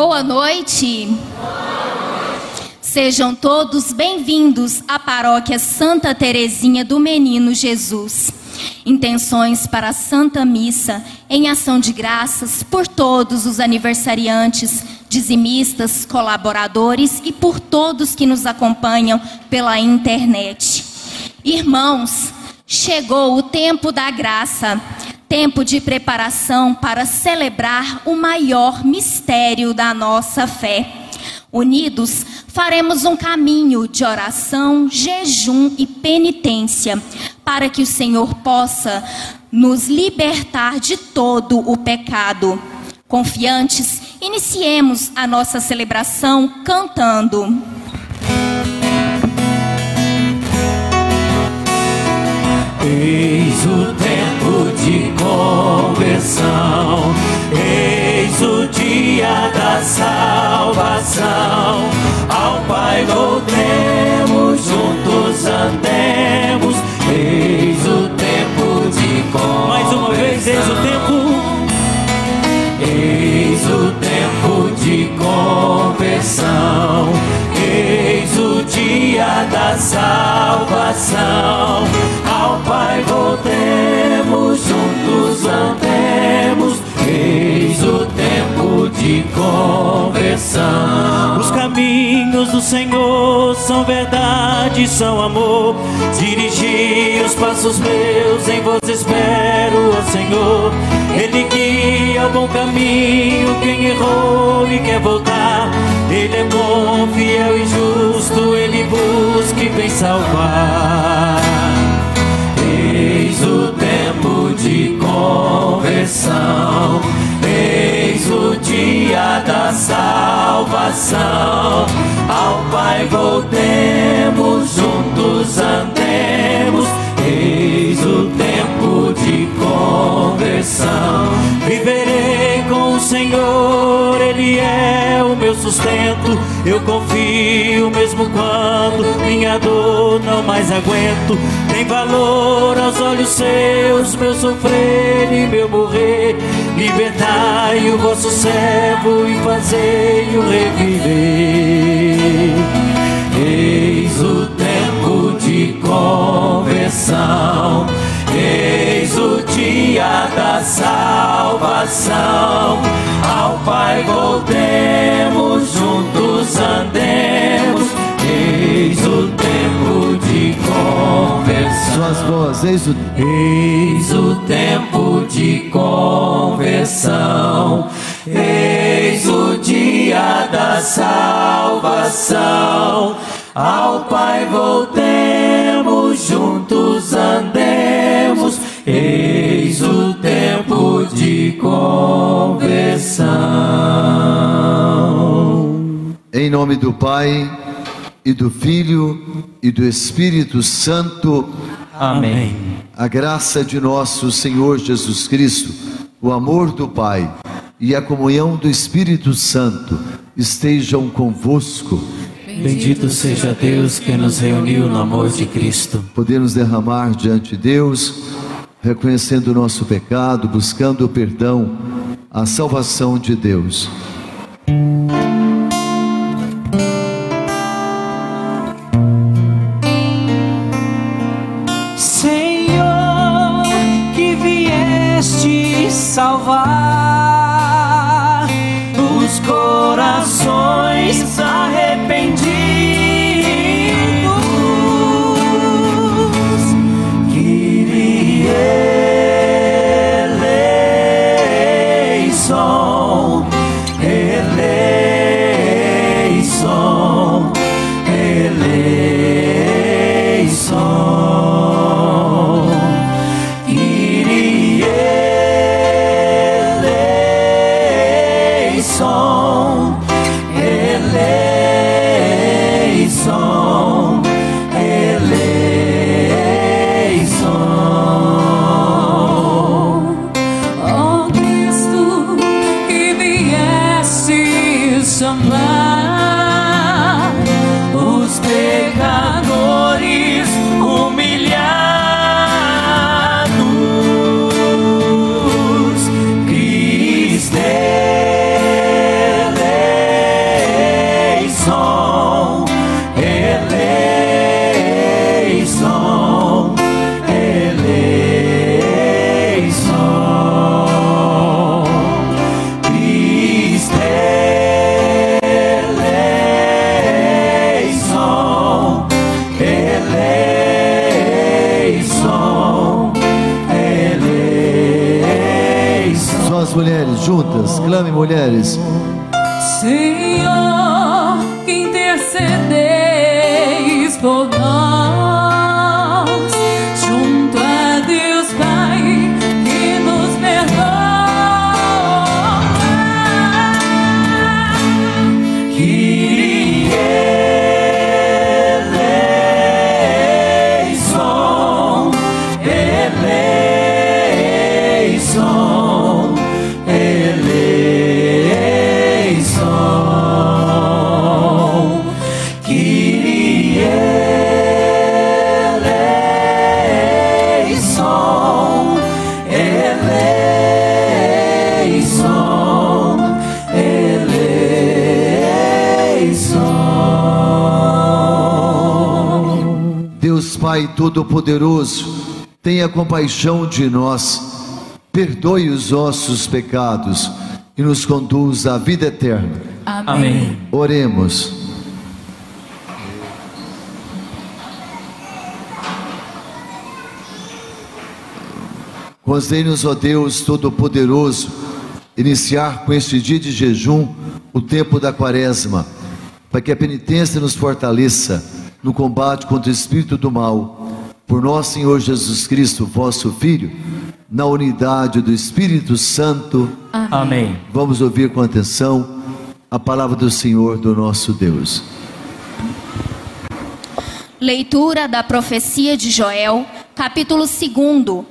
Boa noite. Sejam todos bem-vindos à paróquia Santa Terezinha do Menino Jesus. Intenções para a Santa Missa em ação de graças por todos os aniversariantes, dizimistas, colaboradores e por todos que nos acompanham pela internet. Irmãos, chegou o tempo da graça tempo de preparação para celebrar o maior mistério da nossa fé. Unidos, faremos um caminho de oração, jejum e penitência, para que o Senhor possa nos libertar de todo o pecado. Confiantes, iniciemos a nossa celebração cantando. Eis o tempo de conversão, eis o dia da salvação. Ao Pai voltemos, juntos andemos, eis o tempo de conversão. Mais uma vez, eis o tempo. Eis o tempo de conversão, eis o dia da salvação. Ao Pai voltemos, juntos andemos, eis o tempo de conversão. Os caminhos do Senhor são verdade, são amor. Dirigi os passos meus, em vós espero, ó Senhor. Ele guia o bom caminho, quem errou e quer voltar. Ele é bom, fiel e justo, ele busca e vem salvar. Eis o tempo de conversão, Ao Pai voltemos, juntos andemos, eis o tempo de conversão. Viverei com o Senhor, Ele é o meu sustento. Eu confio mesmo quando minha dor não mais aguento. Tem valor aos olhos seus, meu sofrer e meu morrer. Libertai o vosso servo e fazei-o reviver. Eis o tempo de conversão, eis o dia da salvação. Ao Pai voltemos, Suas vozes, eis o Eis o tempo de conversão, eis o dia da salvação. Ao Pai voltemos, juntos andemos, eis o tempo de conversão. Em nome do Pai e do Filho e do Espírito Santo. Amém. A graça de nosso Senhor Jesus Cristo, o amor do Pai e a comunhão do Espírito Santo estejam convosco. Bendito seja Deus que nos reuniu no amor de Cristo. Podemos derramar diante de Deus, reconhecendo o nosso pecado, buscando o perdão, a salvação de Deus. Corações Clame, mulheres. Senhor, Todo-Poderoso, tenha compaixão de nós, perdoe os nossos pecados e nos conduza à vida eterna. Amém. Oremos. Concedei-nos, ó Deus Todo-Poderoso, iniciar com este dia de jejum o tempo da quaresma, para que a penitência nos fortaleça no combate contra o espírito do mal. Por nosso Senhor Jesus Cristo, vosso Filho, na unidade do Espírito Santo. Amém. Vamos ouvir com atenção a palavra do Senhor, do nosso Deus. Leitura da profecia de Joel, capítulo 2,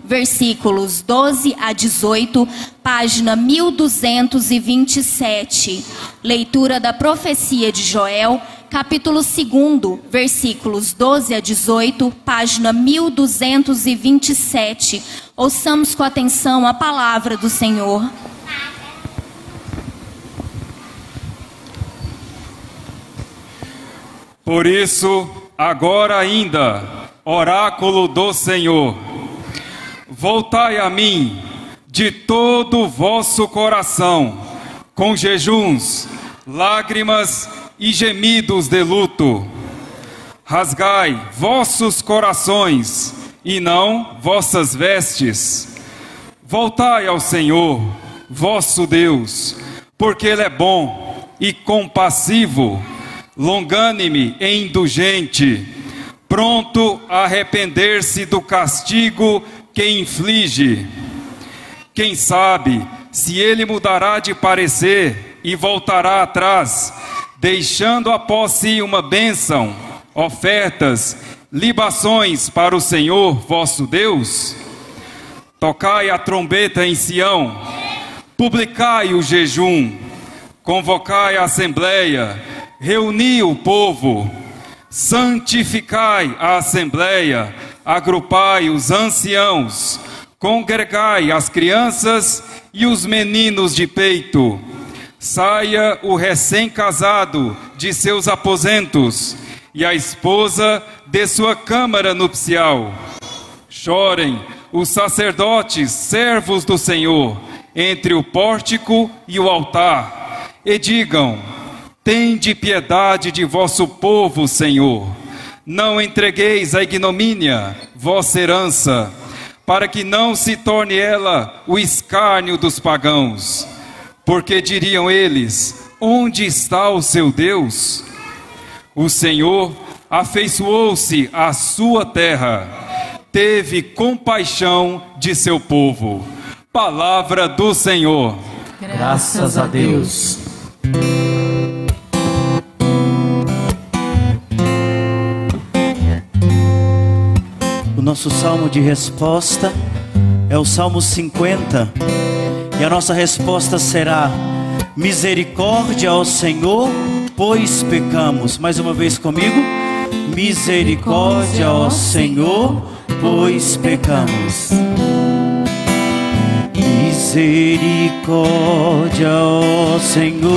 versículos 12 a 18, página 1227. Leitura da profecia de Joel, capítulo 2, versículos 12 a 18, página 1227. Ouçamos com atenção a palavra do Senhor. Por isso, agora ainda, oráculo do Senhor, voltai a mim de todo o vosso coração, com jejuns, lágrimas e gemidos de luto. Rasgai vossos corações e não vossas vestes. Voltai ao Senhor, vosso Deus, porque Ele é bom e compassivo, longânime e indulgente, pronto a arrepender-se do castigo que inflige. Quem sabe se ele mudará de parecer e voltará atrás, deixando após si uma bênção, ofertas, libações para o Senhor vosso Deus? Tocai a trombeta em Sião, publicai o jejum, convocai a assembleia, reuni o povo, santificai a assembleia, agrupai os anciãos, congregai as crianças e os meninos de peito. Saia o recém-casado de seus aposentos e a esposa de sua câmara nupcial. Chorem os sacerdotes, servos do Senhor, entre o pórtico e o altar, e digam: Tende piedade de vosso povo, Senhor. Não entregueis a ignomínia, vossa herança, para que não se torne ela o escárnio dos pagãos. Porque diriam eles: Onde está o seu Deus? O Senhor afeiçoou-se à sua terra, teve compaixão de seu povo. Palavra do Senhor. Graças a Deus. Nosso salmo de resposta é o Salmo 50. E a nossa resposta será: Misericórdia ao Senhor, pois pecamos. Mais uma vez comigo. Misericórdia ao Senhor, pois pecamos. Misericórdia ao Senhor,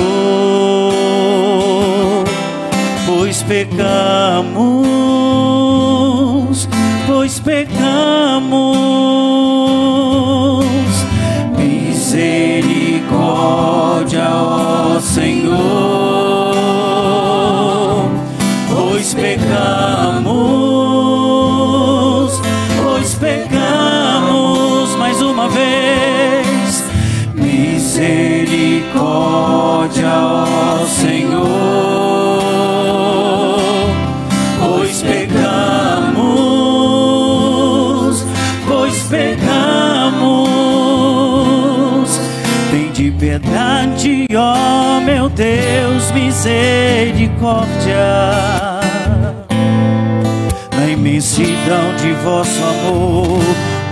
pois pecamos, pecamos. Misericórdia. Na imensidão de vosso amor,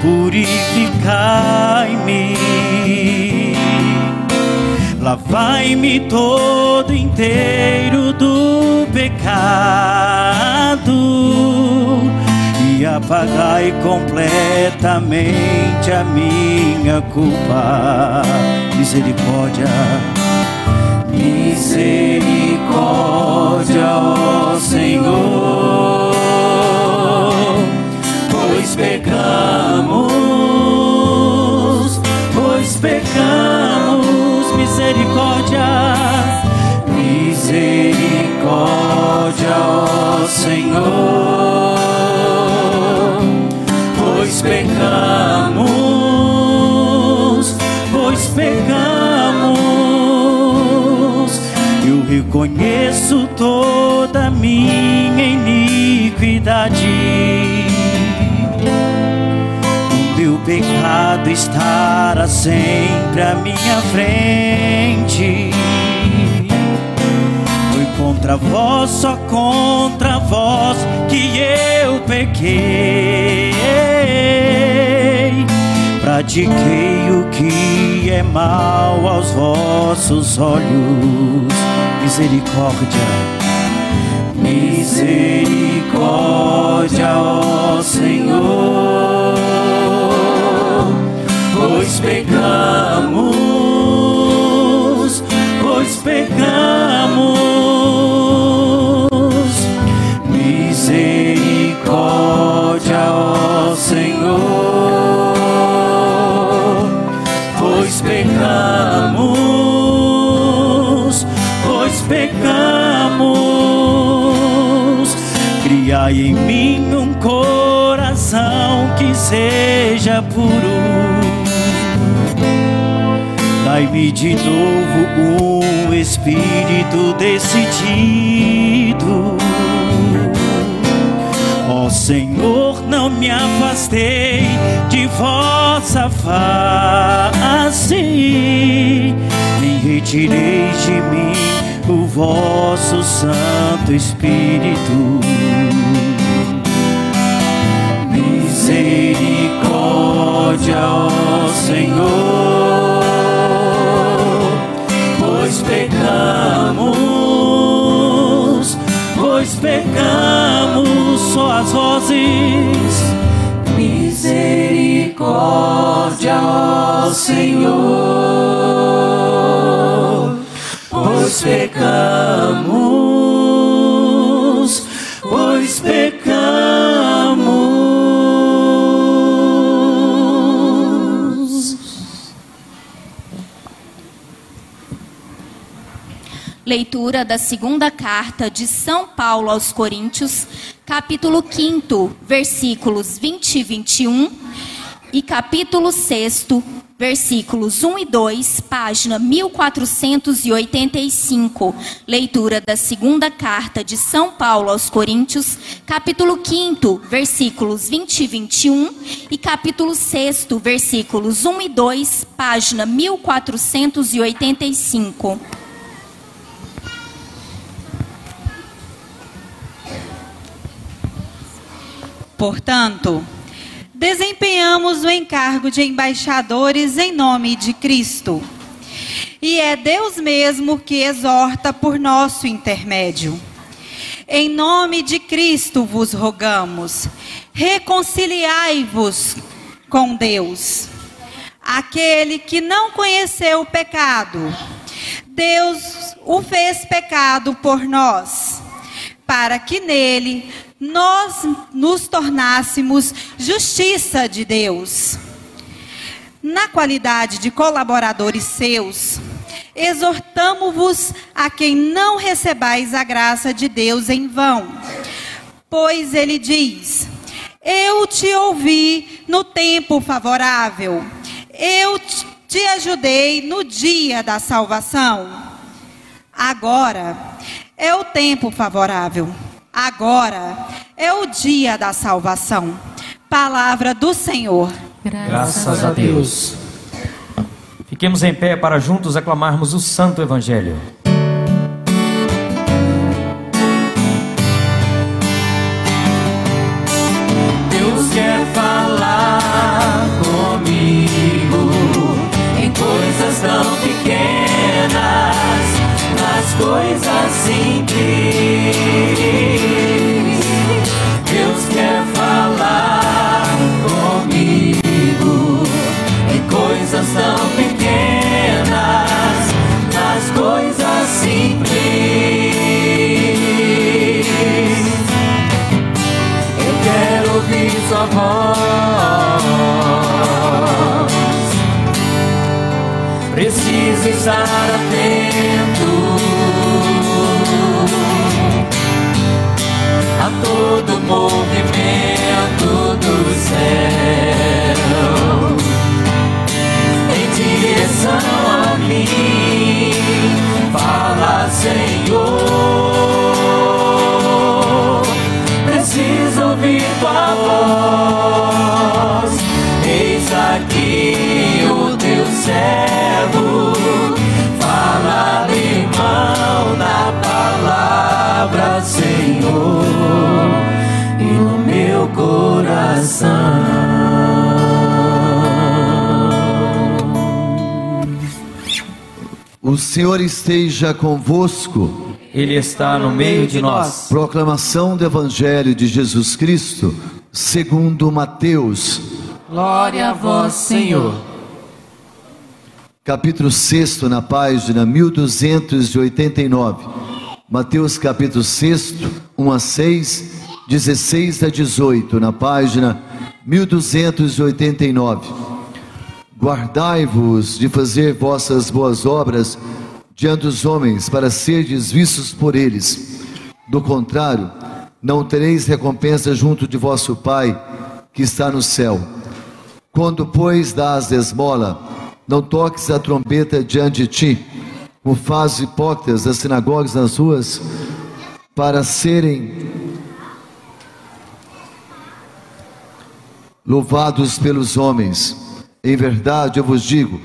purificai-me. Lavai-me todo inteiro do pecado e apagai completamente a minha culpa. Misericórdia, misericórdia, ó Senhor, pois pecamos, pois pecamos, misericórdia, misericórdia, ó Senhor, pois pecamos, Eu reconheço toda minha iniquidade. O meu pecado estará sempre à minha frente. Foi contra vós, só contra vós que eu pequei. Pratiquei o que é mal aos vossos olhos. Misericórdia, misericórdia, ó Senhor, pois pecamos, pois pecamos. Misericórdia, ó Senhor, pois pecamos, Criai em mim um coração que seja puro. Dai-me de novo um espírito decidido. Ó Senhor, não me afastei de vossa face, nem retirei de mim o vosso Santo Espírito. Ó Senhor, pois pecamos, pois pecamos, só as vozes. Misericórdia, ó Senhor, pois pecamos, Leitura da segunda carta de São Paulo aos Coríntios, capítulo 5, versículos 20 e 21, e capítulo 6, versículos 1 e 2, página 1485. Leitura da segunda carta de São Paulo aos Coríntios, capítulo 5, versículos 20 e 21, e capítulo 6, versículos 1 e 2, página 1485. Portanto, desempenhamos o encargo de embaixadores em nome de Cristo. E é Deus mesmo que exorta por nosso intermédio. Em nome de Cristo vos rogamos, reconciliai-vos com Deus. Aquele que não conheceu o pecado, Deus o fez pecado por nós, para que nele nós nos tornássemos justiça de Deus. Na qualidade de colaboradores seus, exortamo-vos a quem não recebais a graça de Deus em vão. Pois ele diz: Eu te ouvi no tempo favorável, eu te ajudei no dia da salvação. Agora é o tempo favorável agora é o dia da salvação. Palavra do Senhor. Graças a Deus. Fiquemos em pé para juntos aclamarmos o Santo Evangelho. Deus quer falar comigo em coisas tão pequenas, nas coisas simples todo movimento do céu em direção a mim. Fala, Senhor. Coração. O Senhor esteja convosco. Ele está no meio de nós. Proclamação do Evangelho de Jesus Cristo, segundo Mateus, Glória a vós, Senhor. capítulo 6, na página 1289. Mateus capítulo 6, 1 a 6, 16 a 18, na página 1289. Guardai-vos de fazer vossas boas obras diante dos homens, para serdes vistos por eles. Do contrário, não tereis recompensa junto de vosso Pai que está no céu. Quando, pois, dás esmola, não toques a trombeta diante de ti, como faz os hipócritas das sinagogas nas ruas, para serem louvados pelos homens. Em verdade, eu vos digo,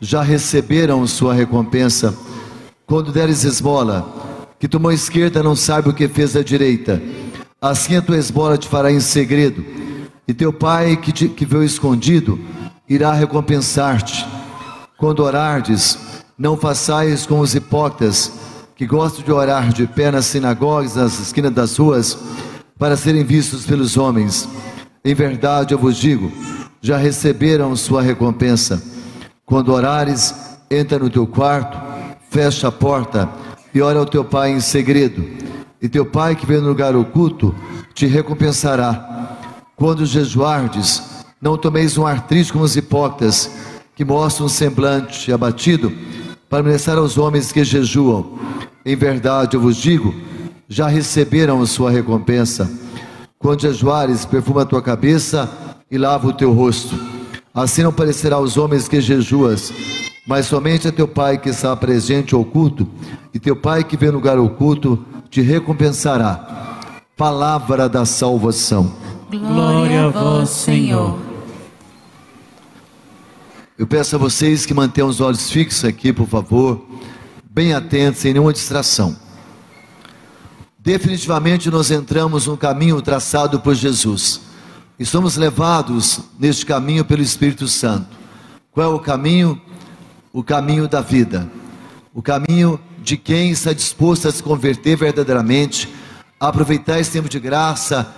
já receberam sua recompensa. Quando deres esmola, que tua mão esquerda não saiba o que fez a direita, assim a tua esmola te fará em segredo, e teu pai que, te, que veio escondido irá recompensar-te. Quando orardes, não façais como os hipócritas, que gostam de orar de pé nas sinagogas, nas esquinas das ruas, para serem vistos pelos homens. Em verdade, eu vos digo, já receberam sua recompensa. Quando orares, entra no teu quarto, fecha a porta e ora ao teu pai em segredo. E teu pai que vem no lugar oculto te recompensará. Quando jejuardes, não tomeis um ar triste como os hipócritas, que mostram um semblante abatido, para ameaçar aos homens que jejuam. Em verdade, eu vos digo, já receberam sua recompensa. Quando jejuares, perfuma a tua cabeça e lava o teu rosto. Assim não parecerá aos homens que jejuas, mas somente a teu Pai que está presente oculto, e teu Pai que vê no lugar oculto te recompensará. Palavra da salvação. Glória a vós, Senhor. Eu peço a vocês que mantenham os olhos fixos aqui, por favor, bem atentos, sem nenhuma distração. Definitivamente nós entramos num caminho traçado por Jesus e somos levados neste caminho pelo Espírito Santo. Qual é o caminho? O caminho da vida, o caminho de quem está disposto a se converter verdadeiramente, a aproveitar esse tempo de graça,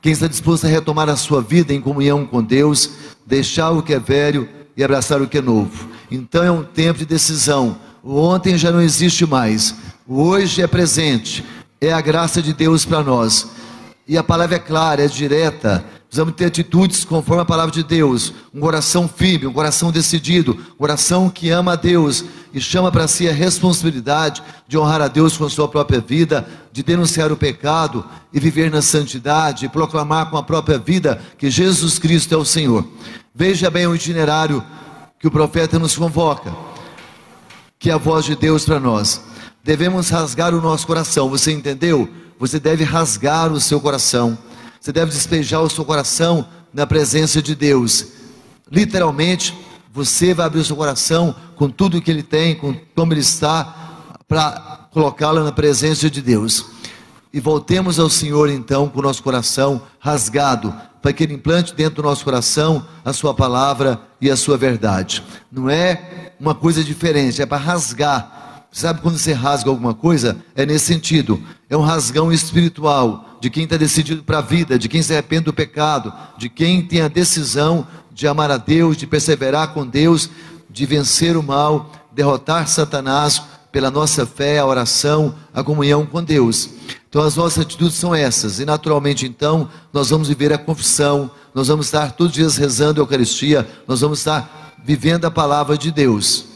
quem está disposto a retomar a sua vida em comunhão com Deus, deixar o que é velho e abraçar o que é novo. Então é um tempo de decisão. O ontem já não existe mais, o hoje é presente, é a graça de Deus para nós. E a palavra é clara, é direta. Precisamos ter atitudes conforme a palavra de Deus. Um coração firme, um coração decidido, um coração que ama a Deus e chama para si a responsabilidade de honrar a Deus com a sua própria vida, de denunciar o pecado e viver na santidade, e proclamar com a própria vida que Jesus Cristo é o Senhor. Veja bem o itinerário que o profeta nos convoca, que é a voz de Deus para nós. Devemos rasgar o nosso coração, você entendeu? Você deve rasgar o seu coração. Você deve despejar o seu coração na presença de Deus. Literalmente, você vai abrir o seu coração com tudo que ele tem, com como ele está, para colocá-lo na presença de Deus. e voltemos ao Senhor então com o nosso coração rasgado, para que Ele implante dentro do nosso coração a Sua palavra e a Sua verdade. Não é uma coisa diferente, é para rasgar. Sabe quando você rasga alguma coisa? É nesse sentido. É um rasgão espiritual de quem está decidido para a vida, de quem se arrepende do pecado, de quem tem a decisão de amar a Deus, de perseverar com Deus, de vencer o mal, derrotar Satanás pela nossa fé, a oração, a comunhão com Deus. Então as nossas atitudes são essas, e naturalmente então nós vamos viver a confissão, nós vamos estar todos os dias rezando a Eucaristia, nós vamos estar vivendo a palavra de Deus.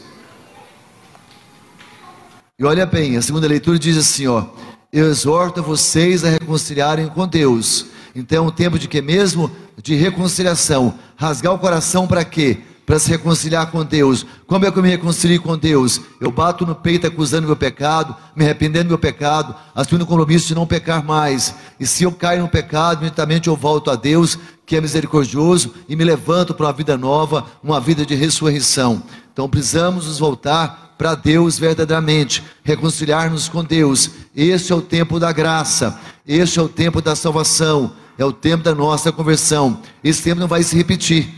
E olha bem, a segunda leitura diz assim, ó: Eu exorto vocês a reconciliarem com Deus. Então é um tempo de que mesmo? De reconciliação. Rasgar o coração para quê? Para se reconciliar com Deus. Como é que eu me reconcilio com Deus? Eu bato no peito acusando meu pecado, me arrependendo do meu pecado, assumindo o compromisso de não pecar mais. E se eu caio no pecado, imediatamente eu volto a Deus, que é misericordioso, e me levanto para uma vida nova, uma vida de ressurreição. Então precisamos nos voltar para Deus verdadeiramente, reconciliar-nos com Deus. Este é o tempo da graça, este é o tempo da salvação, é o tempo da nossa conversão. Esse tempo não vai se repetir.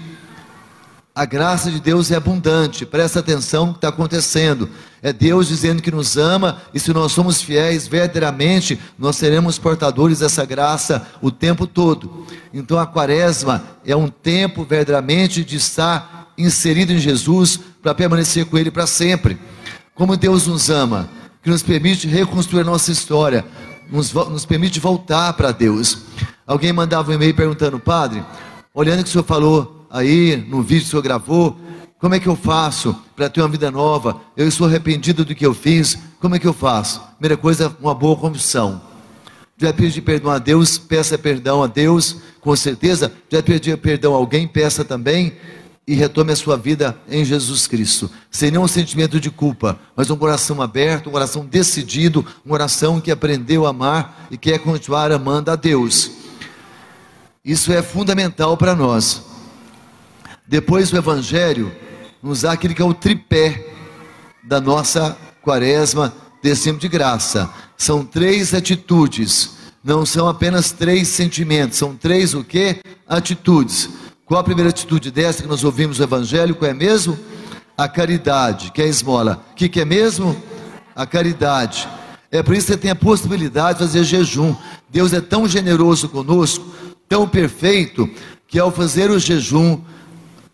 A graça de Deus é abundante, presta atenção no que está acontecendo. É Deus dizendo que nos ama, e se nós somos fiéis verdadeiramente, nós seremos portadores dessa graça o tempo todo. Então a quaresma é um tempo verdadeiramente de estar inserido em Jesus para permanecer com Ele para sempre. Como Deus nos ama, que nos permite reconstruir nossa história, nos, nos permite voltar para Deus. Alguém mandava um e-mail perguntando, Padre, olhando o que o senhor falou aí no vídeo que o senhor gravou, como é que eu faço para ter uma vida nova? Eu estou arrependido do que eu fiz, como é que eu faço? Primeira coisa, uma boa confissão. Já pedir perdão a Deus, peça perdão a Deus, com certeza. Já pedir perdão a alguém, peça também e retome a sua vida em Jesus Cristo, sem nenhum sentimento de culpa, mas um coração aberto, um coração decidido, um coração que aprendeu a amar e quer continuar amando a Deus. Isso é fundamental para nós. Depois o Evangelho nos dá aquele que é o tripé da nossa quaresma tempo de graça. São três atitudes, não são apenas três sentimentos, são três o que? Atitudes. Qual a primeira atitude dessa que nós ouvimos no Evangelho? Qual é mesmo? A caridade, que é a esmola. O que, que é mesmo? A caridade. É por isso que você tem a possibilidade de fazer jejum. Deus é tão generoso conosco, tão perfeito, que ao fazer o jejum,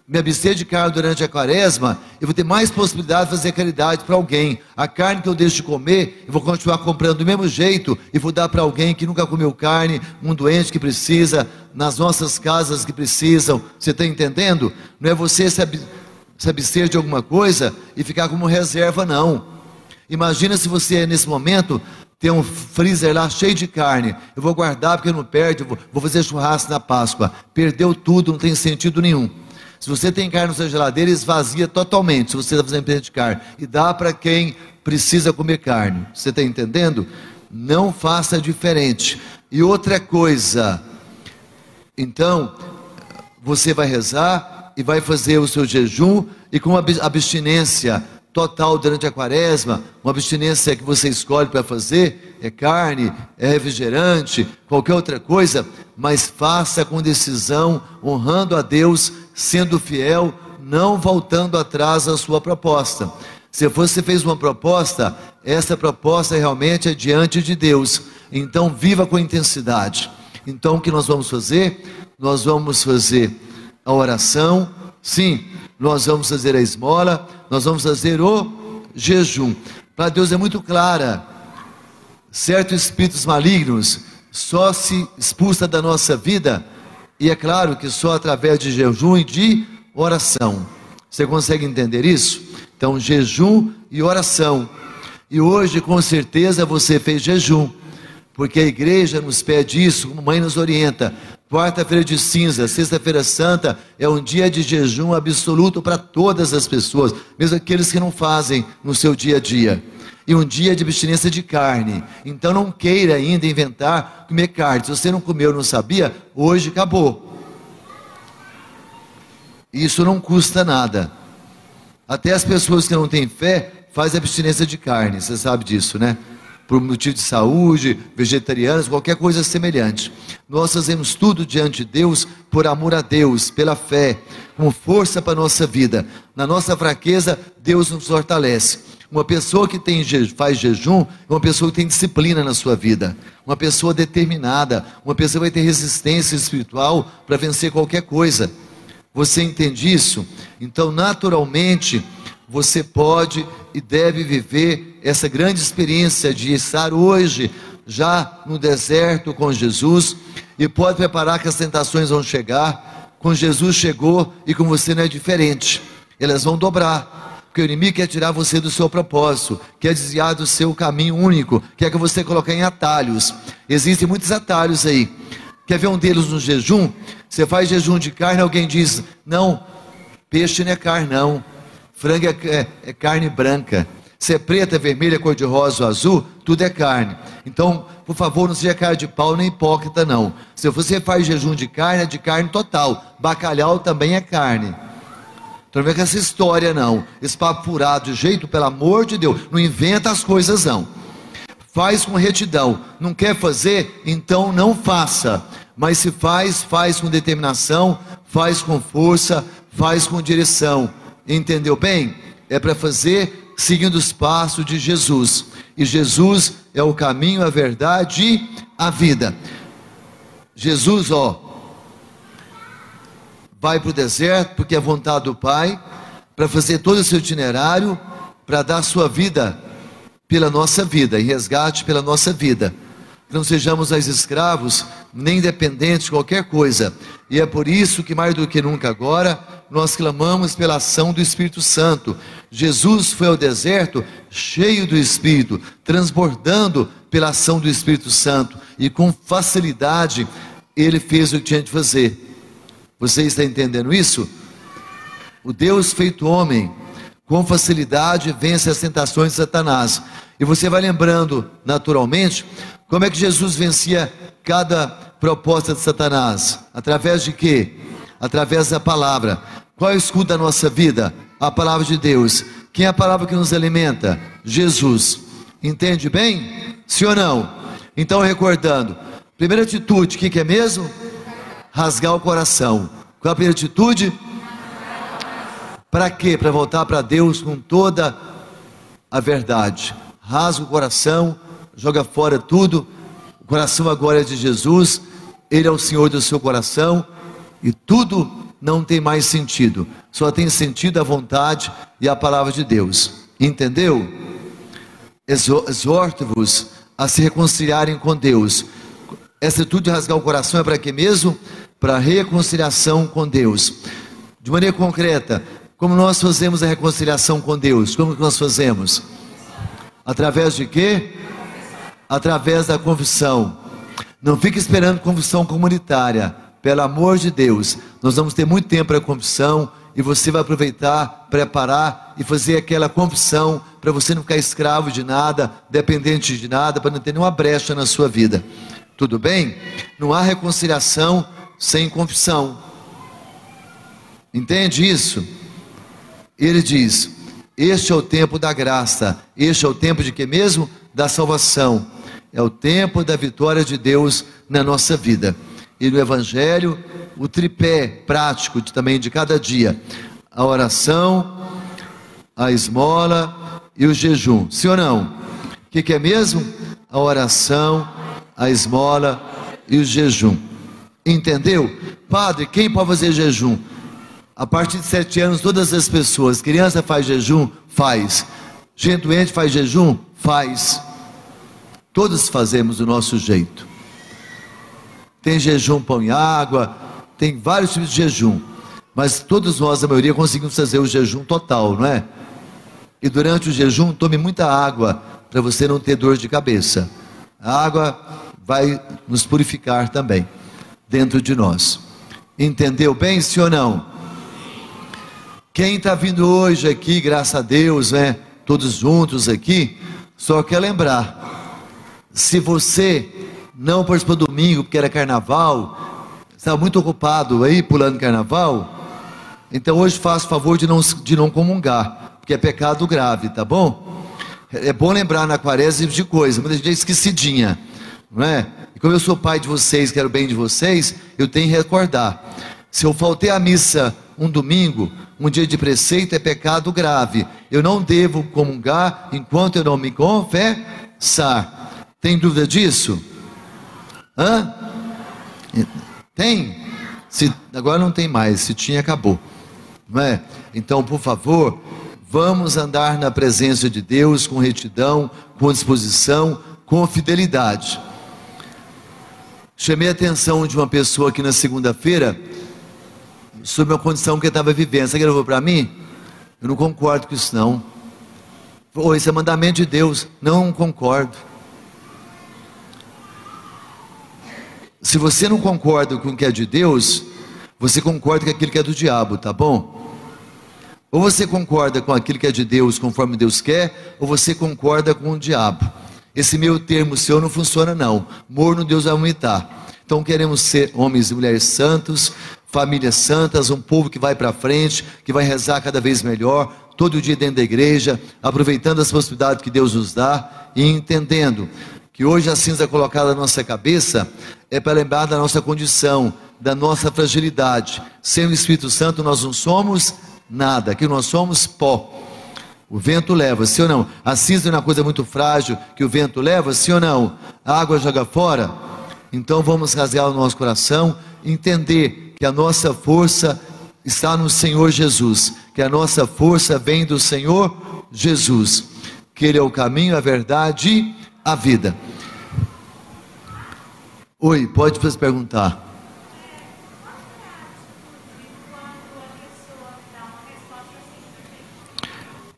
me abster de carne durante a quaresma, eu vou ter mais possibilidade de fazer caridade para alguém. A carne que eu deixo de comer, eu vou continuar comprando do mesmo jeito e vou dar para alguém que nunca comeu carne, um doente que precisa, nas nossas casas que precisam. Você está entendendo? Não é você se, ab se abster de alguma coisa e ficar como reserva, não. Imagina se você, nesse momento, tem um freezer lá cheio de carne. Eu vou guardar porque não perde, vou, fazer churrasco na Páscoa. Perdeu tudo, não tem sentido nenhum. Se você tem carne na sua geladeira, esvazia totalmente. Se você está fazendo empresa de carne, e dá para quem precisa comer carne. Você está entendendo? Não faça diferente. E outra coisa, então, você vai rezar e vai fazer o seu jejum e com abstinência total durante a quaresma, uma abstinência que você escolhe para fazer, é carne, é refrigerante, qualquer outra coisa, mas faça com decisão, honrando a Deus, sendo fiel, não voltando atrás da sua proposta. Se você fez uma proposta, essa proposta realmente é diante de Deus. Então viva com intensidade. Então o que nós vamos fazer? Nós vamos fazer a oração, sim, nós vamos fazer a esmola, nós vamos fazer o jejum. Para Deus é muito clara. Certos espíritos malignos só se expulsa da nossa vida, e é claro que só através de jejum e de oração. Você consegue entender isso? Então, jejum e oração. E hoje, com certeza, você fez jejum, porque a igreja nos pede isso, como mãe nos orienta. Quarta-feira de cinza, sexta-feira santa é um dia de jejum absoluto para todas as pessoas, mesmo aqueles que não fazem no seu dia a dia. E um dia de abstinência de carne. Então não queira ainda inventar comer carne. Se você não comeu, não sabia, hoje acabou. Isso não custa nada. Até as pessoas que não têm fé fazem abstinência de carne. Você sabe disso, né? Por motivo de saúde, vegetarianos, qualquer coisa semelhante. Nós fazemos tudo diante de Deus por amor a Deus, pela fé, com força para a nossa vida. Na nossa fraqueza, Deus nos fortalece. Uma pessoa que tem, faz jejum é uma pessoa que tem disciplina na sua vida, uma pessoa determinada, uma pessoa que vai ter resistência espiritual para vencer qualquer coisa. Você entende isso? Então, naturalmente, você pode e deve viver essa grande experiência de estar hoje já no deserto com Jesus e pode preparar que as tentações vão chegar. Com Jesus chegou e com você não é diferente. Elas vão dobrar. Porque o inimigo quer tirar você do seu propósito, quer desviar do seu caminho único, quer que você coloque em atalhos. Existem muitos atalhos aí. Quer ver um deles no jejum? Você faz jejum de carne, alguém diz: Não, peixe não é carne, não. Frango é, é, é carne branca. Se é preta, vermelha, cor-de-rosa ou azul, tudo é carne. Então, por favor, não seja cara de pau nem hipócrita, não. Se você faz jejum de carne, é de carne total. Bacalhau também é carne. Então não vem com essa história, não. Esse papo furado de jeito, pelo amor de Deus. Não inventa as coisas, não. Faz com retidão. Não quer fazer? Então não faça. Mas se faz, faz com determinação, faz com força, faz com direção. Entendeu bem? É para fazer seguindo os passos de Jesus. E Jesus é o caminho, a verdade e a vida. Jesus, ó, vai para o deserto, porque é vontade do Pai, para fazer todo o seu itinerário, para dar sua vida pela nossa vida, em resgate pela nossa vida. Não sejamos mais escravos, nem dependentes de qualquer coisa. E é por isso que, mais do que nunca agora, nós clamamos pela ação do Espírito Santo. Jesus foi ao deserto cheio do Espírito, transbordando pela ação do Espírito Santo, e com facilidade ele fez o que tinha de fazer. Você está entendendo isso? O Deus feito homem, com facilidade, vence as tentações de Satanás. E você vai lembrando, naturalmente, como é que Jesus vencia cada proposta de Satanás? Através de quê? Através da palavra. Qual é o escudo da nossa vida? A palavra de Deus. Quem é a palavra que nos alimenta? Jesus. Entende bem? Sim ou não? Então, recordando, primeira atitude, o que, que é mesmo? Rasgar o coração. Qual a primeira atitude? Para quê? Para voltar para Deus com toda a verdade. Rasga o coração, joga fora tudo. O coração agora é de Jesus, Ele é o Senhor do seu coração, e tudo não tem mais sentido, só tem sentido a vontade e a palavra de Deus. Entendeu? Exorto-vos a se reconciliarem com Deus. Essa atitude de rasgar o coração é para quê mesmo? Para reconciliação com Deus. De maneira concreta, como nós fazemos a reconciliação com Deus? Como que nós fazemos? Através de quê? Através da confissão. Não fique esperando confissão comunitária. Pelo amor de Deus, nós vamos ter muito tempo para confissão e você vai aproveitar, preparar e fazer aquela confissão para você não ficar escravo de nada, dependente de nada, para não ter nenhuma brecha na sua vida. Tudo bem? Não há reconciliação sem confissão. Entende isso? Ele diz: Este é o tempo da graça. Este é o tempo de que mesmo? Da salvação. É o tempo da vitória de Deus na nossa vida. E no Evangelho, o tripé prático de, também de cada dia: a oração, a esmola e o jejum. Sim ou não? O que, que é mesmo? A oração, a esmola e o jejum. Entendeu? Padre, quem pode fazer jejum? A partir de sete anos, todas as pessoas. Criança faz jejum? Faz. Gente doente faz jejum? Faz. Todos fazemos do nosso jeito. Tem jejum, pão e água, tem vários tipos de jejum. Mas todos nós, a maioria, conseguimos fazer o jejum total, não é? E durante o jejum, tome muita água para você não ter dor de cabeça. A água vai nos purificar também dentro de nós. Entendeu bem, sim ou não? Quem está vindo hoje aqui, graças a Deus, né? Todos juntos aqui, só quer lembrar: se você não participou domingo porque era carnaval, estava muito ocupado aí pulando carnaval, então hoje faça favor de não, de não comungar, porque é pecado grave, tá bom? É bom lembrar na quaresma tipo de coisa, muita gente é esquecidinha, não é? E como eu sou pai de vocês, quero bem de vocês, eu tenho que recordar. Se eu faltei à missa um domingo, um dia de preceito é pecado grave. Eu não devo comungar enquanto eu não me confessar. Tem dúvida disso? Hã? Tem? Se, agora não tem mais, se tinha, acabou. Não é? Então, por favor, vamos andar na presença de Deus com retidão, com disposição, com fidelidade. Chamei a atenção de uma pessoa aqui na segunda-feira sobre uma condição que ele estava vivendo. Você gravou para mim? Eu não concordo com isso não. Oh, esse é mandamento de Deus. Não concordo. Se você não concorda com o que é de Deus, você concorda com aquilo que é do diabo, tá bom? Ou você concorda com aquilo que é de Deus, conforme Deus quer, ou você concorda com o diabo. Esse meio termo seu não funciona não. Morno Deus vai aumentar. Então queremos ser homens e mulheres santos, famílias santas, um povo que vai para frente, que vai rezar cada vez melhor, todo dia dentro da igreja, aproveitando as possibilidades que Deus nos dá e entendendo que hoje a cinza colocada na nossa cabeça é para lembrar da nossa condição, da nossa fragilidade. Sem o Espírito Santo nós não somos nada, que nós somos pó. O vento leva, sim ou não? A cinza é uma coisa muito frágil que o vento leva, sim ou não? A água joga fora. Então vamos rasgar o nosso coração, entender que a nossa força está no Senhor Jesus, que a nossa força vem do Senhor Jesus, que Ele é o caminho, a verdade e a vida. Oi, pode você perguntar.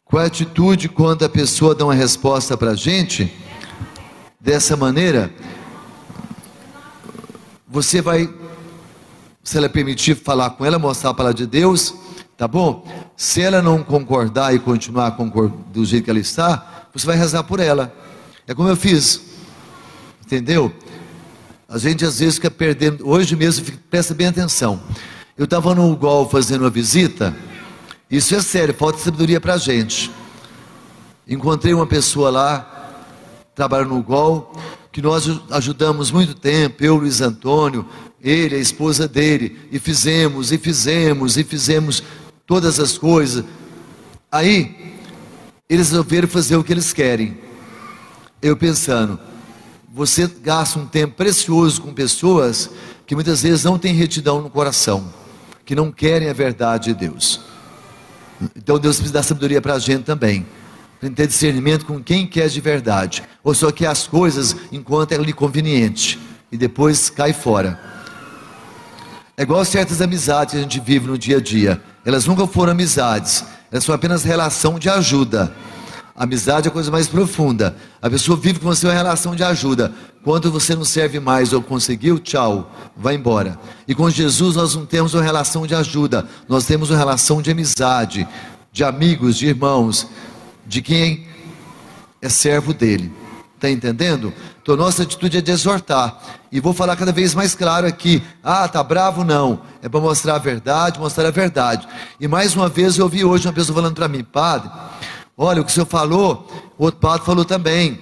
Qual a atitude quando a pessoa dá uma resposta para a gente? Dessa maneira, você vai, se ela permitir falar com ela, mostrar a palavra de Deus, tá bom? Se ela não concordar e continuar do jeito que ela está, você vai rezar por ela. É como eu fiz, entendeu? A gente às vezes fica perdendo. Hoje mesmo, presta bem atenção. Eu estava no UGOL fazendo uma visita. Isso é sério, falta sabedoria para a gente. Encontrei uma pessoa lá, trabalhando no UGOL, que nós ajudamos muito tempo, eu, Luiz Antônio, ele, a esposa dele, e fizemos, e fizemos, e fizemos todas as coisas. Aí, eles resolveram fazer o que eles querem. Eu pensando, você gasta um tempo precioso com pessoas que muitas vezes não têm retidão no coração, que não querem a verdade de Deus. Então Deus precisa dar sabedoria para a gente também, para ter discernimento com quem quer de verdade, ou só quer as coisas enquanto é lhe conveniente, e depois cai fora. É igual certas amizades que a gente vive no dia a dia, elas nunca foram amizades, elas são apenas relação de ajuda. Amizade é a coisa mais profunda. A pessoa vive com você uma relação de ajuda. Quando você não serve mais ou conseguiu, tchau, vai embora. E com Jesus nós não temos uma relação de ajuda, nós temos uma relação de amizade, de amigos, de irmãos, de quem é servo dele. Está entendendo? Então nossa atitude é de exortar. E vou falar cada vez mais claro aqui. Ah, tá bravo? Não. É para mostrar a verdade, mostrar a verdade. E mais uma vez eu ouvi hoje uma pessoa falando para mim, padre. Olha, o que o senhor falou, o outro padre falou também.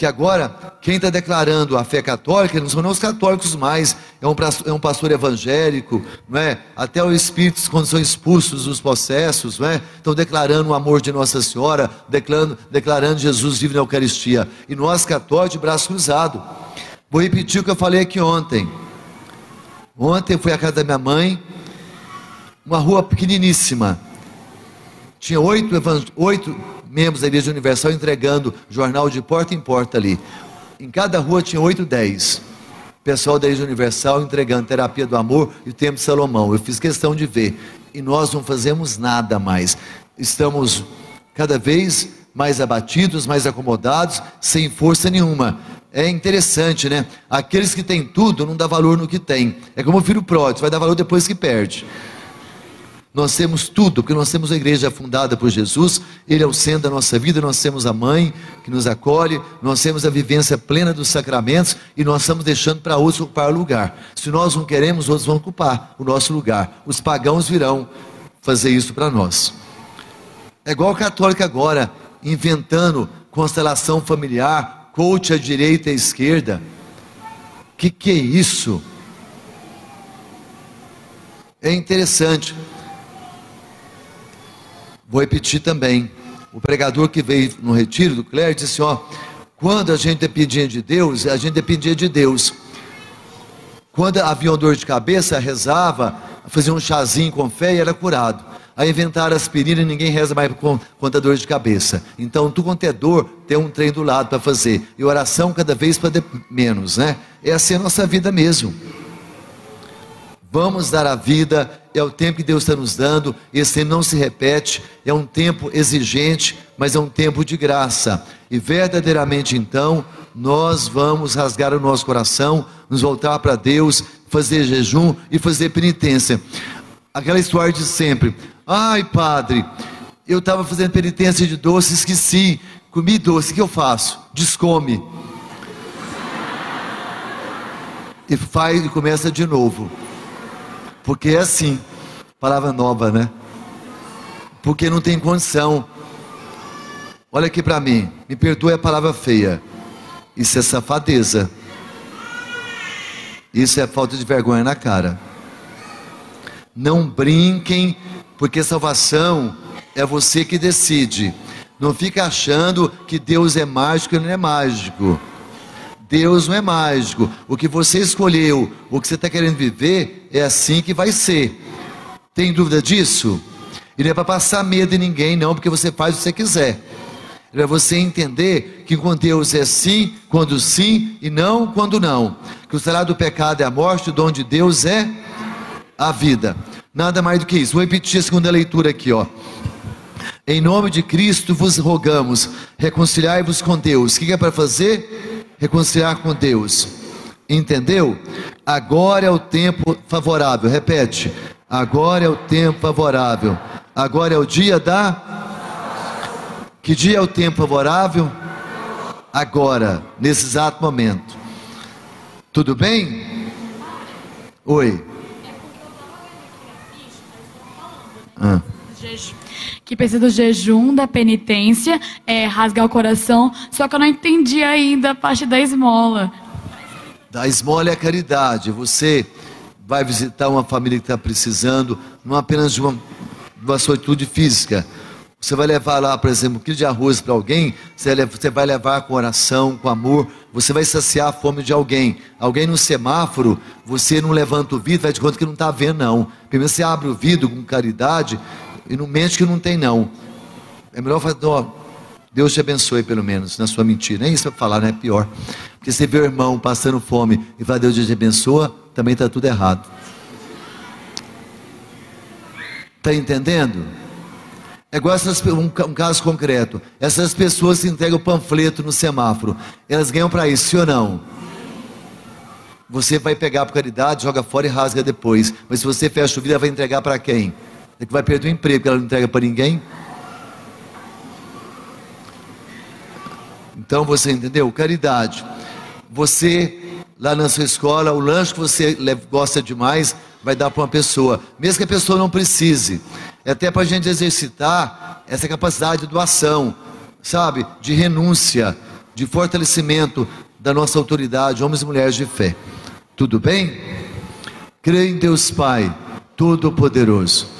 Que agora, quem está declarando a fé católica, não são não os católicos mais, é um, é um pastor evangélico, não é? até os espíritos, quando são expulsos dos processos, não é? estão declarando o amor de Nossa Senhora, declarando, declarando Jesus vive na Eucaristia. E nós, católicos, de braço cruzado. Vou repetir o que eu falei aqui ontem. Ontem fui à casa da minha mãe, uma rua pequeniníssima tinha oito, oito membros da Igreja Universal entregando jornal de porta em porta ali. Em cada rua tinha oito, dez. Pessoal da Igreja Universal entregando terapia do amor e o tempo de Salomão. Eu fiz questão de ver. E nós não fazemos nada mais. Estamos cada vez mais abatidos, mais acomodados, sem força nenhuma. É interessante, né? Aqueles que têm tudo não dá valor no que tem. É como o filho pródigo, vai dar valor depois que perde. Nós temos tudo, porque nós temos a igreja fundada por Jesus, Ele é o centro da nossa vida, nós temos a mãe que nos acolhe, nós temos a vivência plena dos sacramentos e nós estamos deixando para outros ocupar o lugar. Se nós não queremos, outros vão ocupar o nosso lugar. Os pagãos virão fazer isso para nós. É igual o católico agora, inventando constelação familiar, coach à direita e à esquerda. Que que é isso? É interessante. Vou repetir também. O pregador que veio no retiro do Clério disse: ó, quando a gente dependia de Deus, a gente dependia de Deus. Quando havia dor de cabeça, rezava, fazia um chazinho com fé e era curado. Aí inventaram aspirina e ninguém reza mais contra dor de cabeça. Então, tu quanto é dor, tem um trem do lado para fazer. E oração cada vez para menos, né? É assim a nossa vida mesmo. Vamos dar a vida, é o tempo que Deus está nos dando, esse tempo não se repete, é um tempo exigente, mas é um tempo de graça. E verdadeiramente então, nós vamos rasgar o nosso coração, nos voltar para Deus, fazer jejum e fazer penitência. Aquela história de sempre. Ai, padre, eu estava fazendo penitência de doce, esqueci, comi doce, o que eu faço? Descome. E faz e começa de novo. Porque é assim, palavra nova, né? Porque não tem condição. Olha aqui para mim, me perdoe a palavra feia. Isso é safadeza. Isso é falta de vergonha na cara. Não brinquem, porque salvação é você que decide. Não fica achando que Deus é mágico e não é mágico. Deus não é mágico. O que você escolheu, o que você está querendo viver, é assim que vai ser. Tem dúvida disso? E não é para passar medo em ninguém, não, porque você faz o que você quiser. É para você entender que com Deus é sim, quando sim, e não quando não. Que o salário do pecado é a morte, o dom de Deus é a vida. Nada mais do que isso. Vou repetir a segunda leitura aqui, ó. Em nome de Cristo vos rogamos, reconciliai-vos com Deus. O que é para fazer? Reconciliar com Deus. Entendeu? Agora é o tempo favorável. Repete. Agora é o tempo favorável. Agora é o dia da. Que dia é o tempo favorável? Agora, nesse exato momento. Tudo bem? Oi. Ah que precisa do jejum, da penitência, é, rasgar o coração, só que eu não entendi ainda a parte da esmola. Da esmola é a caridade. Você vai visitar uma família que está precisando, não apenas de uma, de uma solitude física. Você vai levar lá, por exemplo, um quilo de arroz para alguém, você vai levar com oração, com amor, você vai saciar a fome de alguém. Alguém no semáforo, você não levanta o vidro, vai de conta que não está vendo, não. Primeiro você abre o vidro com caridade, e não mente que não tem não. É melhor falar, ó, Deus te abençoe pelo menos na sua mentira. Nem isso para falar, né? É pior. Porque você vê o irmão passando fome e fala, Deus te abençoa, também está tudo errado. Está entendendo? É igual essas, um, um, caso concreto. Essas pessoas que entregam panfleto no semáforo, elas ganham para isso, sim ou não? Você vai pegar por caridade, joga fora e rasga depois. Mas se você fecha o vidro, vai entregar para quem? É que vai perder o emprego, porque ela não entrega para ninguém. Então você entendeu? Caridade. Você, lá na sua escola, o lanche que você gosta demais, vai dar para uma pessoa, mesmo que a pessoa não precise. É até para a gente exercitar essa capacidade de doação, sabe? De renúncia, de fortalecimento da nossa autoridade, homens e mulheres de fé. Tudo bem? Creio em Deus Pai, Todo-Poderoso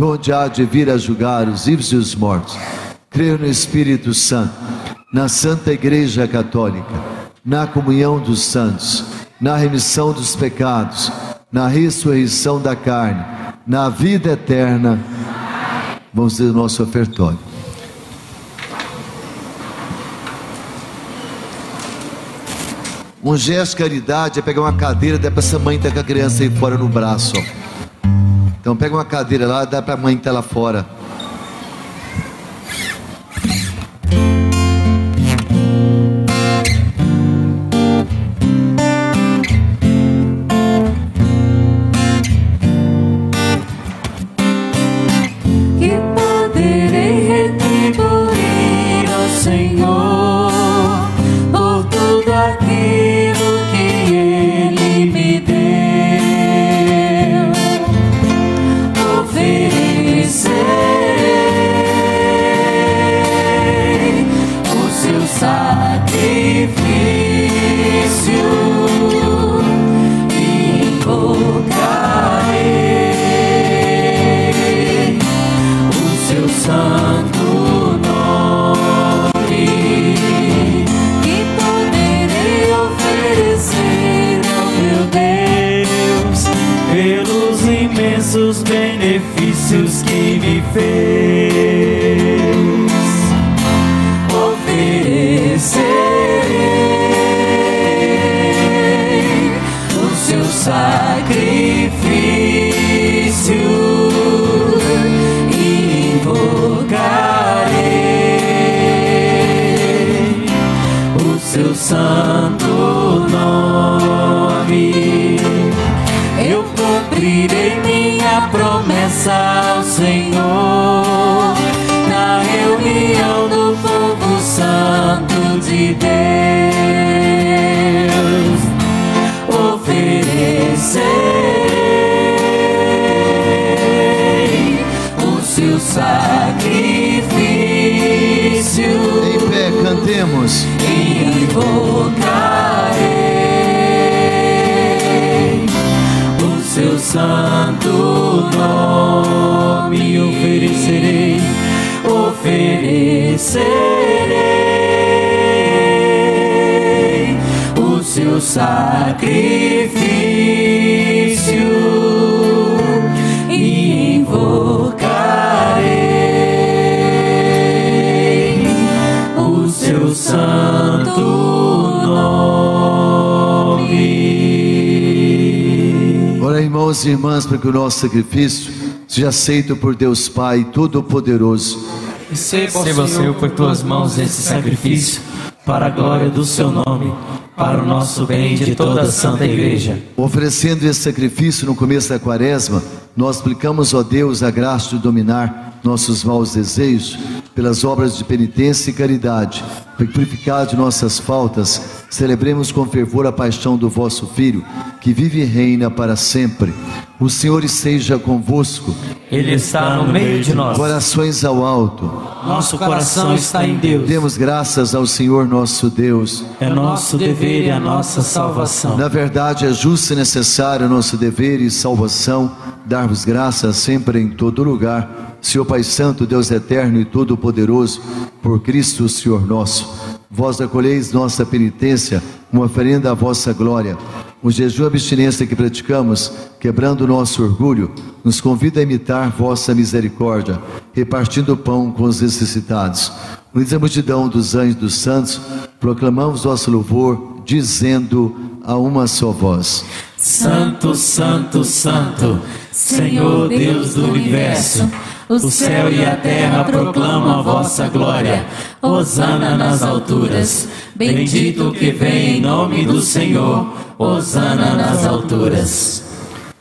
donde há de vir a julgar os vivos e os mortos. Creio no Espírito Santo, na Santa Igreja Católica, na comunhão dos santos, na remissão dos pecados, na ressurreição da carne, na vida eterna. Vamos ter o nosso ofertório. Um gesto de caridade é pegar uma cadeira dar para essa mãe que está com a criança aí fora no braço. Ó. Então pega uma cadeira lá, dá para a mãe que está lá fora. Seu santo nome. Eu cumprirei minha promessa ao Senhor na reunião do povo santo de Deus. Oferecerei invocarei o seu santo nome. Oferecerei, oferecerei o seu sacrifício irmãos e irmãs, para que o nosso sacrifício seja aceito por Deus Pai Todo-Poderoso. Receba, Senhor, por tuas mãos esse sacrifício, para a glória do seu nome, para o nosso bem e de toda a Santa Igreja. Oferecendo esse sacrifício no começo da quaresma, nós aplicamos, ó Deus, a graça de dominar nossos maus desejos pelas obras de penitência e caridade, purificados de nossas faltas, celebremos com fervor a paixão do vosso Filho, que vive e reina para sempre. O Senhor esteja convosco, Ele está no meio de nós. corações ao alto. Nosso coração está em Deus. Demos graças ao Senhor nosso Deus. É nosso dever e a nossa salvação. Na verdade, é justo e necessário nosso dever e salvação dar-vos graças sempre em todo lugar, Senhor Pai Santo, Deus eterno e todo-poderoso, por Cristo, Senhor nosso. Vós acolheis nossa penitência, uma oferenda à vossa glória. O jejum e a abstinência que praticamos, quebrando nosso orgulho, nos convida a imitar vossa misericórdia, repartindo o pão com os necessitados. Unidos à multidão dos anjos dos santos, proclamamos vosso louvor, dizendo a uma só voz. Santo, Santo, Santo, Senhor Deus do universo. O céu e a terra proclamam a vossa glória. Hosana nas alturas. Bendito que vem em nome do Senhor. Hosana nas alturas.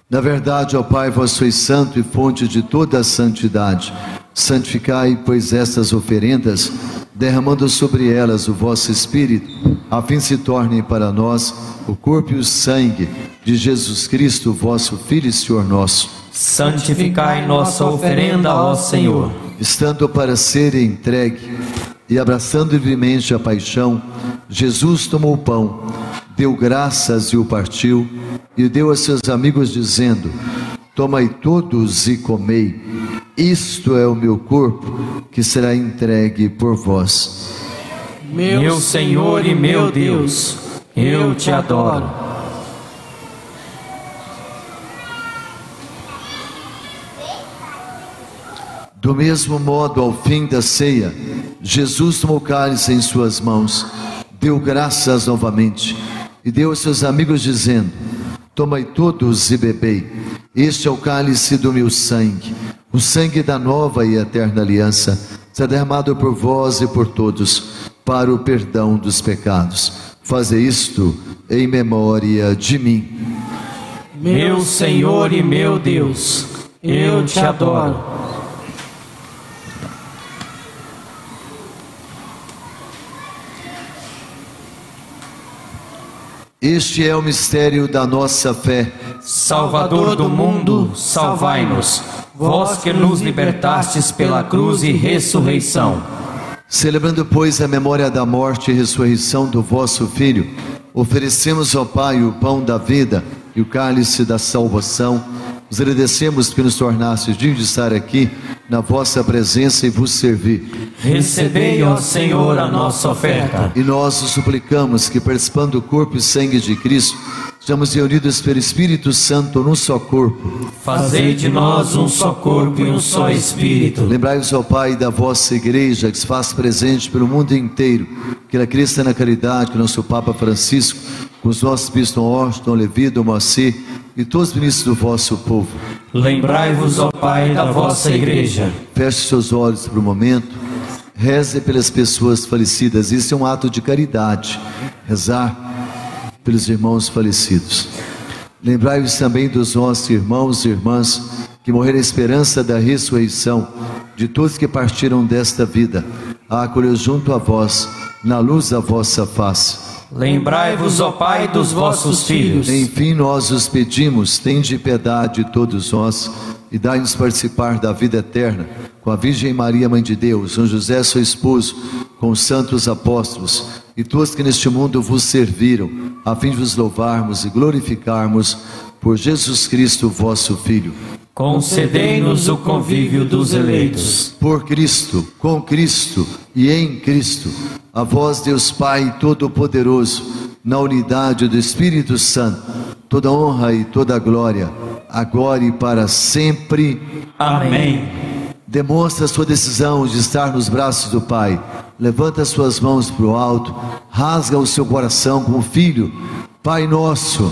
Na verdade, ó Pai, vós sois santo e fonte de toda a santidade. Santificai, pois, estas oferendas, derramando sobre elas o vosso Espírito, a fim se tornem para nós o corpo e o sangue de Jesus Cristo, vosso Filho e Senhor nosso. Santificai nossa oferenda, ó Senhor. Estando para ser entregue e abraçando livremente a paixão, Jesus tomou o pão, deu graças e o partiu, e deu a seus amigos, dizendo: Tomai todos e comei, isto é o meu corpo que será entregue por vós. Meu Senhor e meu Deus, eu te adoro. Do mesmo modo, ao fim da ceia, Jesus tomou o cálice em suas mãos, deu graças novamente e deu aos seus amigos, dizendo: Tomai todos e bebei, este é o cálice do meu sangue, o sangue da nova e eterna aliança, será derramado por vós e por todos, para o perdão dos pecados. Faze isto em memória de mim. Meu Senhor e meu Deus, eu te adoro. Este é o mistério da nossa fé. Salvador do mundo, salvai-nos. Vós que nos libertastes pela cruz e ressurreição. Celebrando, pois, a memória da morte e ressurreição do vosso Filho, oferecemos ao Pai o pão da vida e o cálice da salvação. Os agradecemos que nos tornastes dignos de estar aqui na vossa presença e vos servir. Recebei, ó Senhor, a nossa oferta. E nós os suplicamos que, participando do corpo e sangue de Cristo, Estamos reunidos pelo Espírito Santo num só corpo. Fazei de nós um só corpo e um só espírito. Lembrai-vos, ó Pai, da vossa igreja que se faz presente pelo mundo inteiro, que ela cresça na caridade, que nosso Papa Francisco, com os nossos bispos Washington, Levi, Moacir e todos os ministros do vosso povo. Lembrai-vos, ó Pai, da vossa igreja. Feche seus olhos por um momento. Reze pelas pessoas falecidas. Isso é um ato de caridade. Rezar pelos irmãos falecidos. Lembrai-vos também dos nossos irmãos e irmãs que morreram à esperança da ressurreição, de todos que partiram desta vida, a acolher junto a vós, na luz da vossa face. Lembrai-vos, ó Pai, dos vossos filhos. Enfim, nós os pedimos, tende piedade de todos nós e dai-nos participar da vida eterna com a Virgem Maria, Mãe de Deus, São José, seu esposo, com os santos apóstolos e todos que neste mundo vos serviram, a fim de vos louvarmos e glorificarmos por Jesus Cristo, vosso Filho. Concedei-nos o convívio dos eleitos. Por Cristo, com Cristo e em Cristo, a vós, Deus Pai Todo-Poderoso, na unidade do Espírito Santo, toda honra e toda glória, agora e para sempre. Amém. Demonstra a sua decisão de estar nos braços do Pai. Levanta as suas mãos para o alto, rasga o seu coração como filho. Pai nosso,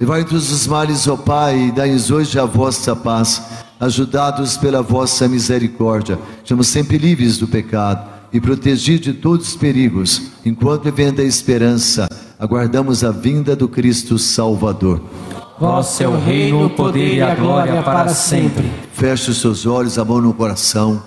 Livrai todos os males, ó Pai, e dai-nos hoje a vossa paz, ajudados pela vossa misericórdia. Estamos sempre livres do pecado e protegidos de todos os perigos, enquanto vivendo a esperança, aguardamos a vinda do Cristo Salvador. Vosso é o reino, o poder e a glória para sempre. Feche os seus olhos, a mão no coração.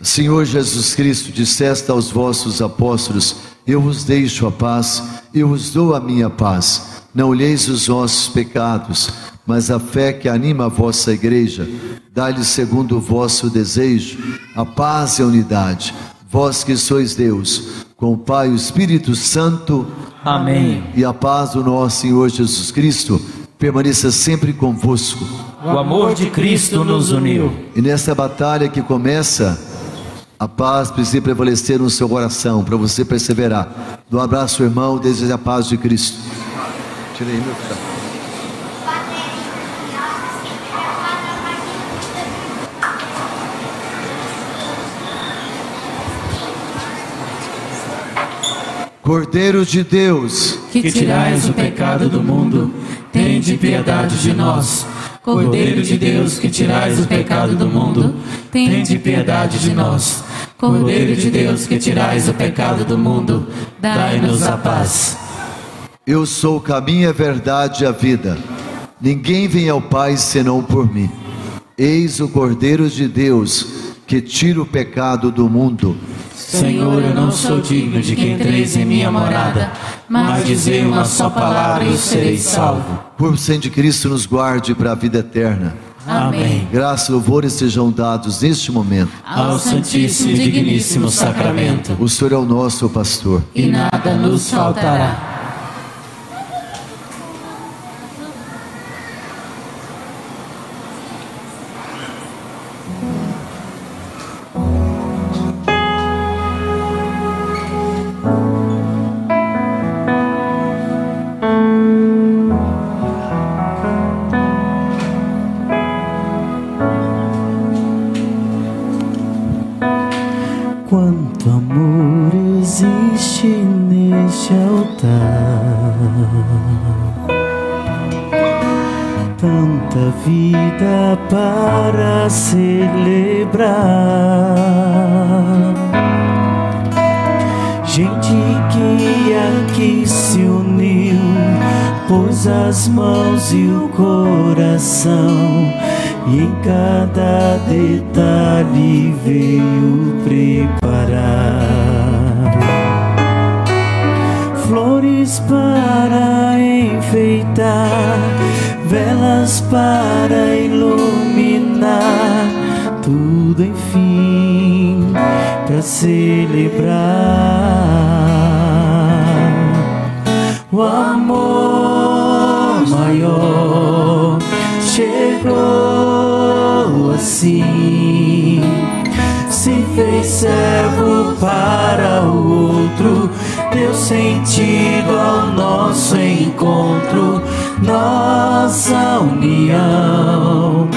Senhor Jesus Cristo, disseste aos vossos apóstolos: Eu vos deixo a paz, eu vos dou a minha paz. Não olheis os vossos pecados, mas a fé que anima a vossa igreja. Dá-lhe segundo o vosso desejo a paz e a unidade. Vós que sois Deus, com o Pai e o Espírito Santo. Amém. E a paz do nosso Senhor Jesus Cristo permaneça sempre convosco. O amor de Cristo nos uniu. E nessa batalha que começa, a paz precisa prevalecer no seu coração para você perseverar. Do abraço, irmão, deseja a paz de Cristo. Tirei meu. Cordeiro de Deus, que tirais o pecado do mundo, tende piedade de nós. Cordeiro de Deus, que tirais o pecado do mundo, tende piedade de nós. Cordeiro de Deus, que tirais o pecado do mundo, dai-nos a paz. Eu sou o caminho, a verdade e a vida. Ninguém vem ao Pai senão por mim. Eis o Cordeiro de Deus, que tira o pecado do mundo. Senhor, eu não sou digno de que entreis em minha morada, mas dizei uma só palavra e serei salvo. Por sangue de Cristo nos guarde para a vida eterna. Amém. Graça e louvores sejam dados neste momento ao Santíssimo e Digníssimo Sacramento. O Senhor é o nosso pastor e nada nos faltará. servo para o outro deu sentido ao nosso encontro, nossa união.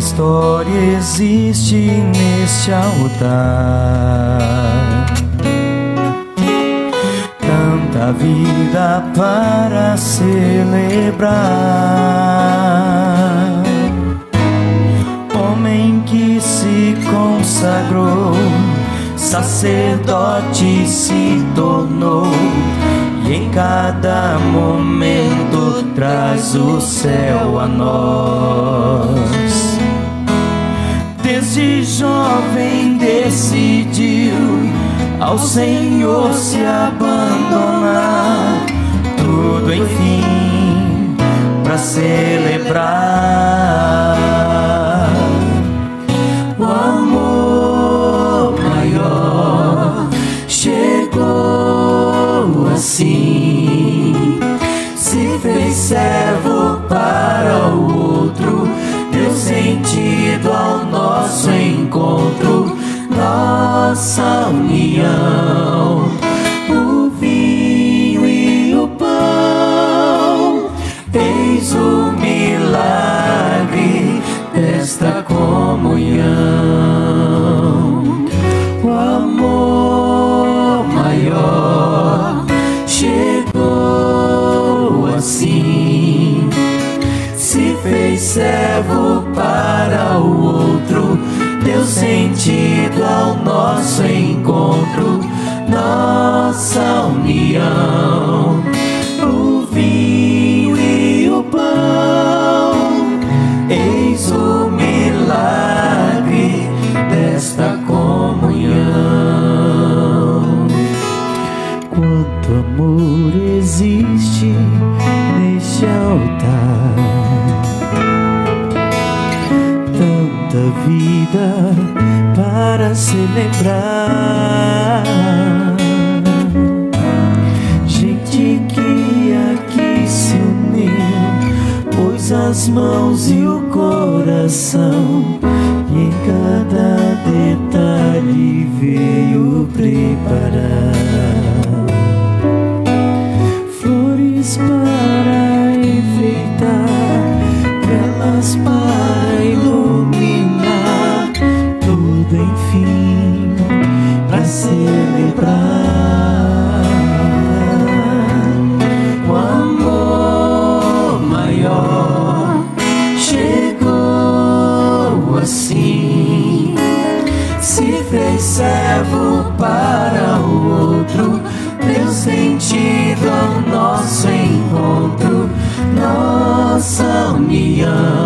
história existe neste altar. Tanta vida para celebrar. Homem que se consagrou, sacerdote se tornou. E em cada momento traz o céu a nós esse jovem decidiu ao Senhor se abandonar, tudo enfim para celebrar. 桑尼娅。encontro, nossa união. as mãos e o coração, e em cada detalhe veio preparar. Yeah.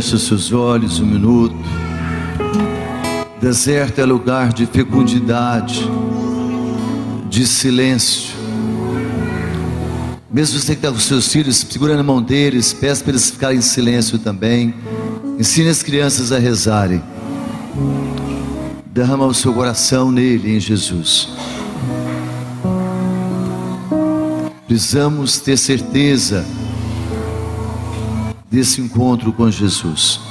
Feche os seus olhos um minuto. Deserto é lugar de fecundidade, de silêncio. Mesmo você que está com seus filhos, segura na mão deles, peça para eles ficarem em silêncio também. Ensine as crianças a rezarem. Derrama o seu coração nele, em Jesus. Precisamos ter certeza desse encontro com Jesus.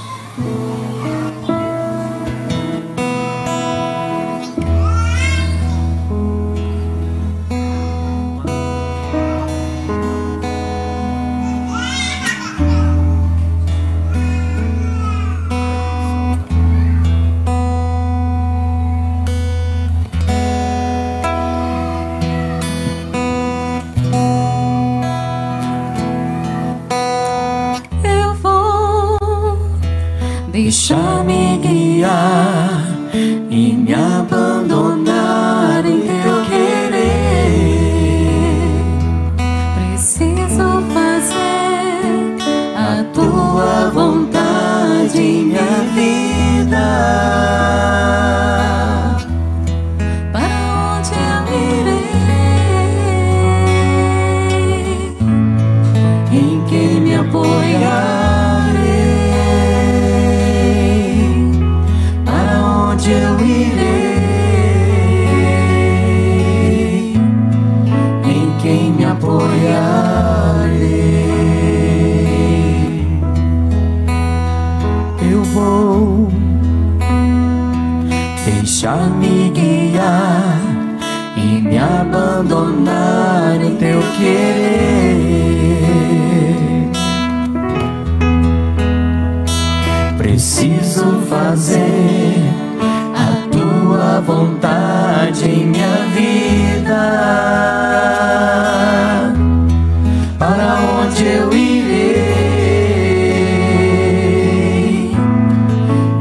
Onde eu irei?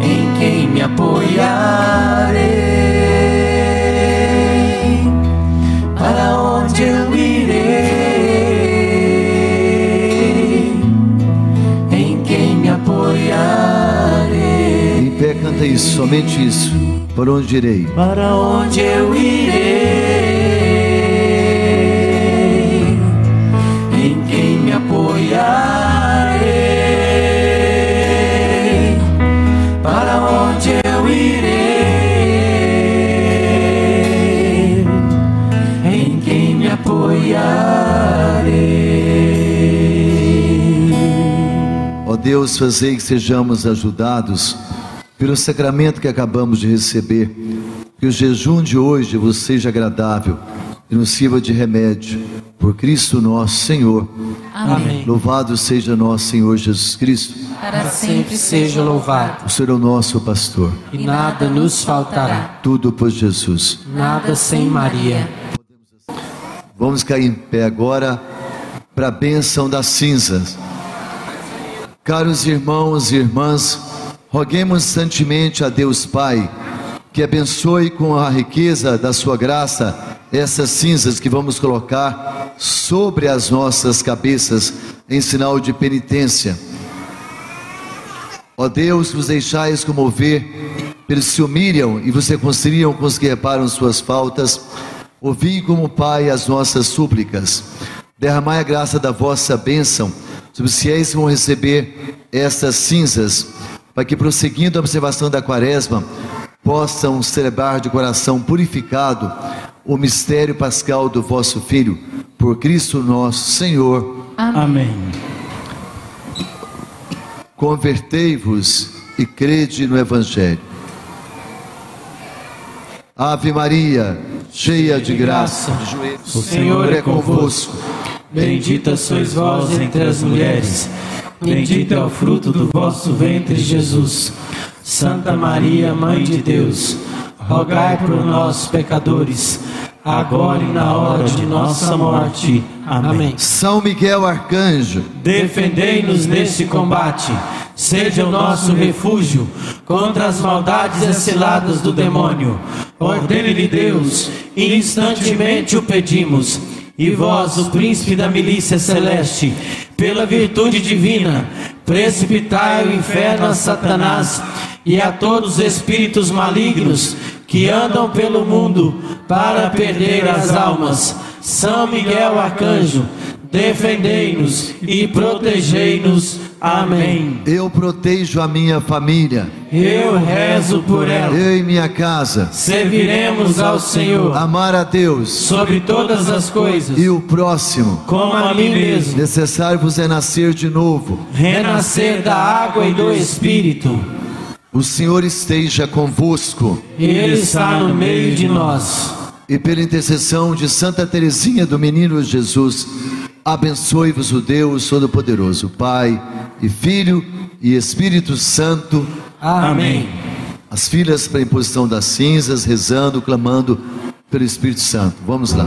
Em quem me apoiarei? Para onde eu irei? Em quem me apoiarei? Em pé canta isso, somente isso. Por onde irei? Para onde eu irei? Deus, fazei que sejamos ajudados pelo sacramento que acabamos de receber. Que o jejum de hoje vos seja agradável e nos sirva de remédio. Por Cristo nosso Senhor. Amém. Louvado seja nosso Senhor Jesus Cristo. Para sempre seja louvado, O Senhor é o nosso pastor. e nada nos faltará. Tudo por Jesus. Nada sem Maria. Vamos cair em pé agora para a bênção das cinzas. Caros irmãos e irmãs, roguemos santemente a Deus Pai que abençoe com a riqueza da sua graça essas cinzas que vamos colocar sobre as nossas cabeças em sinal de penitência. Ó Deus, vos deixais comover pelos que se humilham e vos reconciliam com os que reparam suas faltas. Ouvi como Pai as nossas súplicas. Derramai a graça da vossa bênção os fiéis que vão receber estas cinzas, para que, prosseguindo a observação da quaresma, possam celebrar de coração purificado o mistério pascal do vosso Filho, por Cristo nosso Senhor. Amém. Convertei-vos e crede no Evangelho. Ave Maria, cheia de graça, o Senhor é convosco. Bendita sois vós entre as mulheres. Bendito é o fruto do vosso ventre, Jesus. Santa Maria, Mãe de Deus, rogai por nós, pecadores, agora e na hora de nossa morte. Amém. São Miguel Arcanjo, defendei-nos neste combate. Seja o nosso refúgio contra as maldades exciladas do demônio. Ordene-lhe Deus, e instantemente o pedimos. E vós, o príncipe da milícia celeste, pela virtude divina, precipitai o inferno a Satanás e a todos os espíritos malignos que andam pelo mundo para perder as almas. São Miguel Arcanjo, defendei-nos e protegei-nos. Amém. Eu protejo a minha família. Eu rezo por ela. Eu e minha casa. Serviremos ao Senhor. Amar a Deus. Sobre todas as coisas. E o próximo. Como a mim mesmo. Necessário vos é nascer de novo. Renascer da água e do Espírito. O Senhor esteja convosco. Ele está no meio de nós. E pela intercessão de Santa Teresinha do Menino Jesus, abençoe-vos o Deus Todo-Poderoso, Pai e Filho e Espírito Santo. Amém. As filhas para a imposição das cinzas, rezando, clamando pelo Espírito Santo. Vamos lá.